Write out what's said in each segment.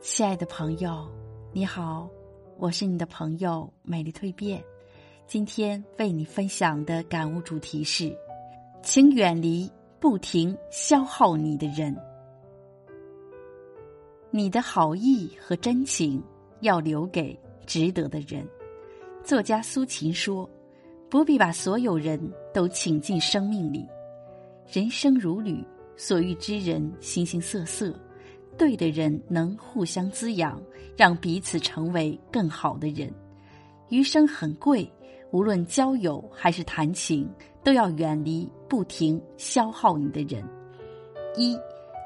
亲爱的朋友，你好，我是你的朋友美丽蜕变。今天为你分享的感悟主题是：请远离不停消耗你的人。你的好意和真情要留给值得的人。作家苏秦说：“不必把所有人都请进生命里。人生如旅，所遇之人形形色色。”对的人能互相滋养，让彼此成为更好的人。余生很贵，无论交友还是谈情，都要远离不停消耗你的人。一，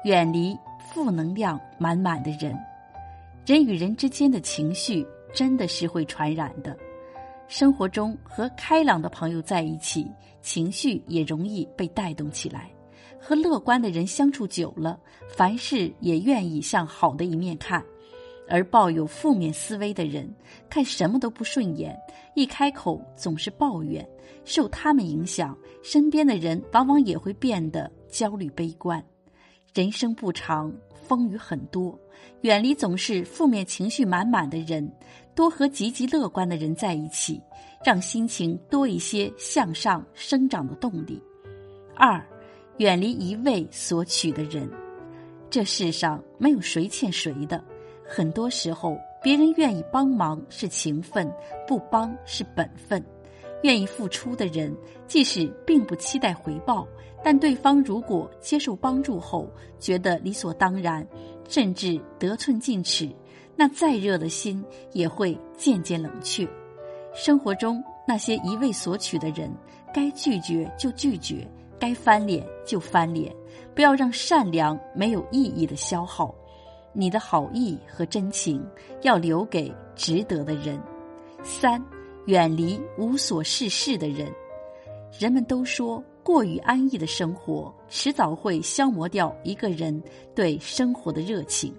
远离负能量满满的人。人与人之间的情绪真的是会传染的。生活中和开朗的朋友在一起，情绪也容易被带动起来。和乐观的人相处久了，凡事也愿意向好的一面看；而抱有负面思维的人，看什么都不顺眼，一开口总是抱怨。受他们影响，身边的人往往也会变得焦虑悲观。人生不长，风雨很多，远离总是负面情绪满满的人，多和积极乐观的人在一起，让心情多一些向上生长的动力。二。远离一味索取的人，这世上没有谁欠谁的。很多时候，别人愿意帮忙是情分，不帮是本分。愿意付出的人，即使并不期待回报，但对方如果接受帮助后觉得理所当然，甚至得寸进尺，那再热的心也会渐渐冷却。生活中那些一味索取的人，该拒绝就拒绝。该翻脸就翻脸，不要让善良没有意义的消耗。你的好意和真情要留给值得的人。三，远离无所事事的人。人们都说，过于安逸的生活迟早会消磨掉一个人对生活的热情。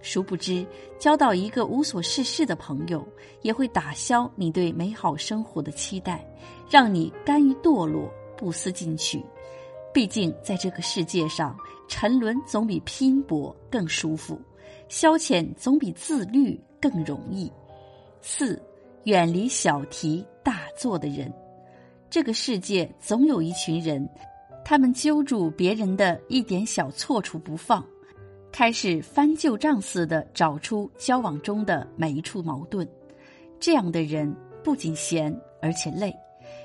殊不知，交到一个无所事事的朋友，也会打消你对美好生活的期待，让你甘于堕落。不思进取，毕竟在这个世界上，沉沦总比拼搏更舒服，消遣总比自律更容易。四，远离小题大做的人。这个世界总有一群人，他们揪住别人的一点小错处不放，开始翻旧账似的找出交往中的每一处矛盾。这样的人不仅闲，而且累。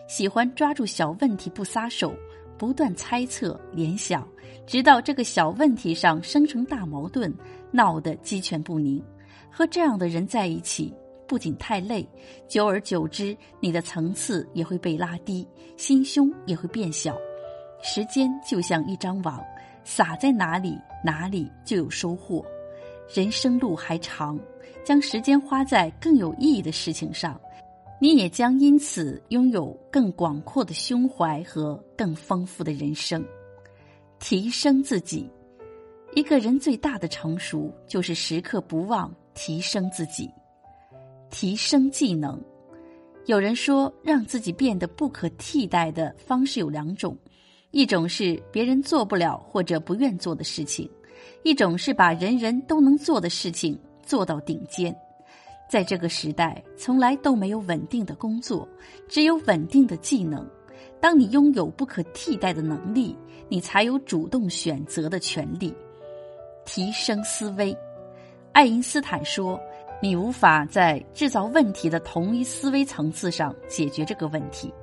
喜欢抓住小问题不撒手，不断猜测联想，直到这个小问题上生成大矛盾，闹得鸡犬不宁。和这样的人在一起，不仅太累，久而久之，你的层次也会被拉低，心胸也会变小。时间就像一张网，撒在哪里，哪里就有收获。人生路还长，将时间花在更有意义的事情上。你也将因此拥有更广阔的胸怀和更丰富的人生。提升自己，一个人最大的成熟就是时刻不忘提升自己。提升技能，有人说让自己变得不可替代的方式有两种：一种是别人做不了或者不愿做的事情；一种是把人人都能做的事情做到顶尖。在这个时代，从来都没有稳定的工作，只有稳定的技能。当你拥有不可替代的能力，你才有主动选择的权利。提升思维，爱因斯坦说：“你无法在制造问题的同一思维层次上解决这个问题。”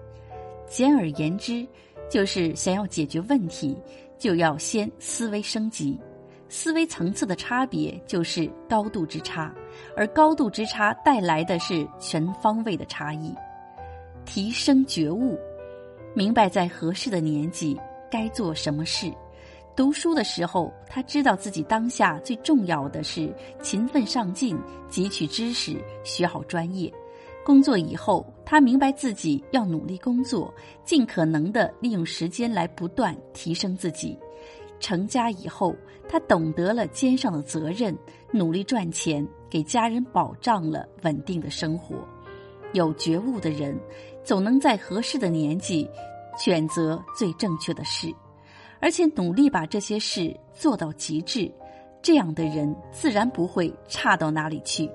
简而言之，就是想要解决问题，就要先思维升级。思维层次的差别就是高度之差，而高度之差带来的是全方位的差异。提升觉悟，明白在合适的年纪该做什么事。读书的时候，他知道自己当下最重要的是勤奋上进，汲取知识，学好专业。工作以后，他明白自己要努力工作，尽可能的利用时间来不断提升自己。成家以后，他懂得了肩上的责任，努力赚钱，给家人保障了稳定的生活。有觉悟的人，总能在合适的年纪选择最正确的事，而且努力把这些事做到极致。这样的人自然不会差到哪里去。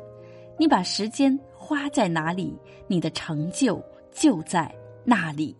你把时间花在哪里，你的成就就在那里。